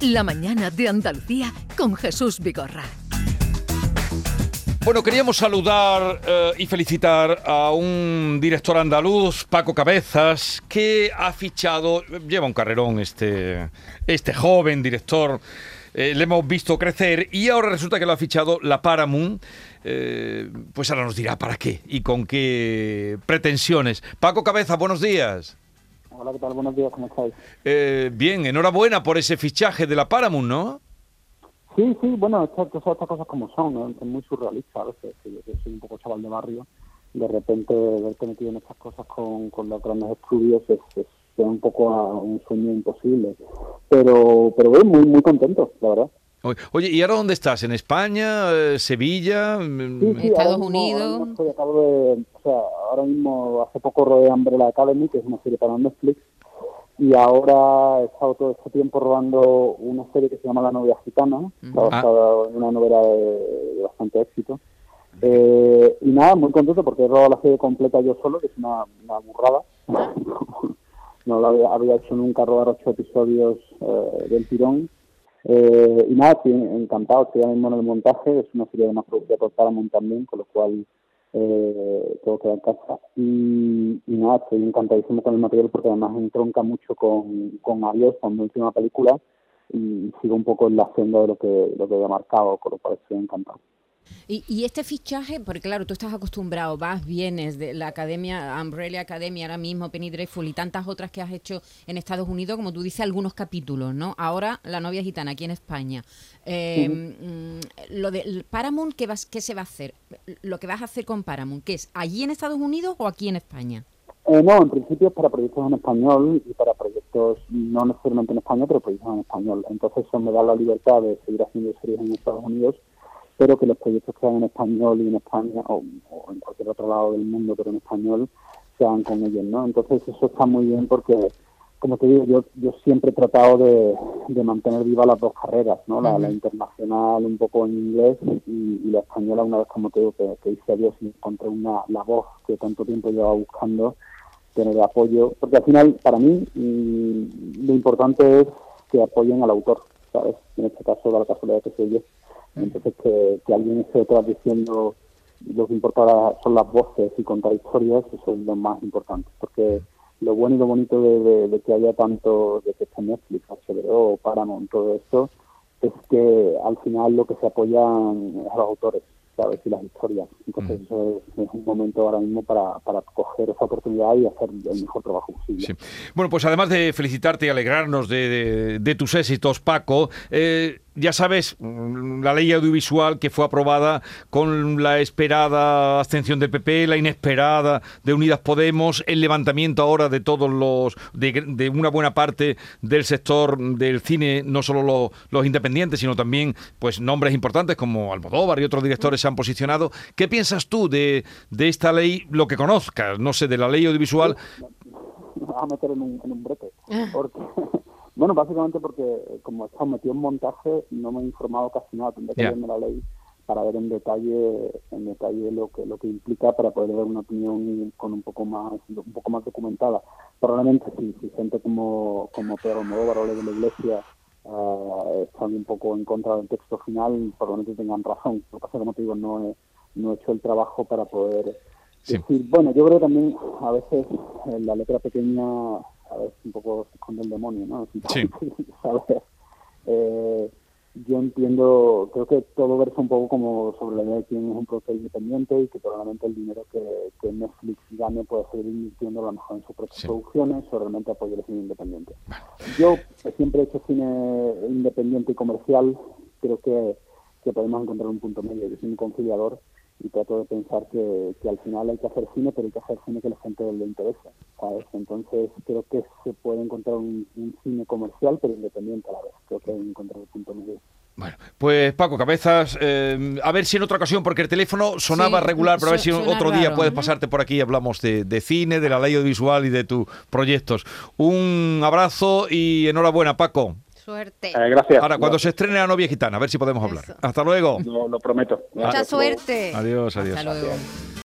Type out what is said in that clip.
La mañana de Andalucía con Jesús Vigorra. Bueno, queríamos saludar eh, y felicitar a un director andaluz, Paco Cabezas, que ha fichado, lleva un carrerón este, este joven director. eh, le hemos visto crecer y ahora resulta que lo ha fichado la Paramount. Eh, pues ahora nos dirá para qué y con qué pretensiones. Paco Cabezas, buenos días. Hola, ¿qué tal? Buenos días, ¿cómo estáis? Eh, bien, enhorabuena por ese fichaje de la Paramount, ¿no? Sí, sí, bueno, estas, cosas como son, ¿no? es muy surrealista a veces, que yo que soy un poco chaval de barrio, de repente verte metido en estas cosas con, con los grandes estudios es, es, un poco a un sueño imposible. Pero, pero bueno, muy, muy contento, la verdad. Oye, ¿y ahora dónde estás? ¿En España? Eh, ¿Sevilla? Sí, sí, Estados Unidos. ahora mismo estoy- acabo de, o sea, ahora mismo hace poco rodé Umbrella Academy, que es una serie para Netflix, y ahora he estado todo este tiempo rodando una serie que se llama La novia gitana, está Ah. basada en una novela de, de bastante éxito. Eh, y nada, muy contento porque he rodado la serie completa yo solo, que es una, una burrada. no lo había, había hecho nunca rodar ocho episodios eh, del tirón. Eh, y nada, estoy encantado, estoy ahora mismo en el montaje, es una serie de más producida por Paramount también, con lo cual eh, tengo que dar casa. Y, y nada, estoy encantadísimo con el material porque además entronca mucho con, con Adiós, con mi última película, y sigo un poco en la senda de lo que, lo que había marcado, con lo cual estoy encantado. Y, y este fichaje, porque claro, tú estás acostumbrado, vas, vienes de la academia, Umbrella Academy ahora mismo, Penny Dreadful y tantas otras que has hecho en Estados Unidos, como tú dices, algunos capítulos, ¿no? Ahora La novia gitana aquí en España. Eh, mm, Lo de Paramount, ¿qué, vas, ¿qué se va a hacer? Lo que vas a hacer con Paramount, ¿qué es? ¿Allí en Estados Unidos o aquí en España? Eh, no, en principio es para proyectos en español y para proyectos no necesariamente en España, pero proyectos en español. Entonces eso me da la libertad de seguir haciendo series en Estados Unidos, pero que los proyectos que hagan en español y en España, o, o en cualquier otro lado del mundo, pero en español, se hagan con ellos, ¿no? Entonces eso está muy bien porque, como te digo, yo, yo siempre he tratado de, de mantener viva las dos carreras, ¿no? La, la internacional un poco en inglés y, y la española una vez, como te digo, que, que hice adiós y encontré una, la voz que tanto tiempo llevaba buscando tener apoyo, porque al final, para mí, mm, lo importante es que apoyen al autor, ¿sabes? En este caso, la casualidad que soy yo. Entonces, que, que alguien esté detrás diciendo lo que importa son las voces y contar historias, eso es lo más importante, porque lo bueno y lo bonito de, de- de que haya tanto, de que esté Netflix, HBO, Paramount, todo esto, es que al final lo que se apoyan es a los autores, ¿sabes? Y las historias. Entonces, eso es, es un momento ahora mismo para, para coger esa oportunidad y hacer el mejor trabajo posible. Sí. Bueno, pues además de felicitarte y alegrarnos de, de- de tus éxitos, Paco, eh, ya sabes, mm, la ley audiovisual que fue aprobada con la esperada abstención del PP, la inesperada de Unidas Podemos, el levantamiento ahora de todos los, de, de una buena parte del sector del cine, no solo los, los independientes, sino también pues nombres importantes como Almodóvar y otros directores se han posicionado. ¿Qué piensas tú de, de esta ley, lo que conozcas, no sé, de la ley audiovisual? me vas a meter en un, en un brete. Porque, bueno, básicamente porque eh, como he estado metido en montaje, no me he informado casi nada. Tendré que leerme la ley para ver en detalle en detalle lo que lo que implica para poder dar una opinión con un poco más un poco más documentada probablemente si, si gente como como Pedro Almodóvar o de la Iglesia eh, están un poco en contra del texto final probablemente tengan razón lo que pasa como te digo no he, no he hecho el trabajo para poder Sí. decir bueno yo creo que también a veces en la letra pequeña a veces un poco se esconde el demonio no Sí. ¿sabes? Eh, yo entiendo, creo que todo versa un poco como sobre la idea de quién es un productor independiente y que probablemente el dinero que, que Netflix gane puede seguir invirtiendo a lo mejor en sus propias Sí. producciones o realmente apoyar el cine independiente. Yo siempre he hecho cine independiente y comercial, creo que, que podemos encontrar un punto medio, yo soy un conciliador y trato de pensar que, que al final hay que hacer cine, pero hay que hacer cine que a la gente le interesa, ¿sabes? Entonces creo que se puede encontrar un, un cine comercial, pero independiente a la vez. Creo que hay que encontrar el punto medio. Bueno, pues Paco Cabezas, eh, a ver si en otra ocasión, porque el teléfono sonaba Sí, regular, pero a ver si otro día raro. puedes pasarte por aquí y hablamos de, de cine, de la ley audiovisual y de tus proyectos. Un abrazo y enhorabuena, Paco. Suerte. Eh, gracias. Ahora, cuando se estrene La novia gitana, a ver si podemos hablar. Eso. Hasta luego. Lo, lo prometo. Mucha suerte. Adiós, adiós. Hasta luego.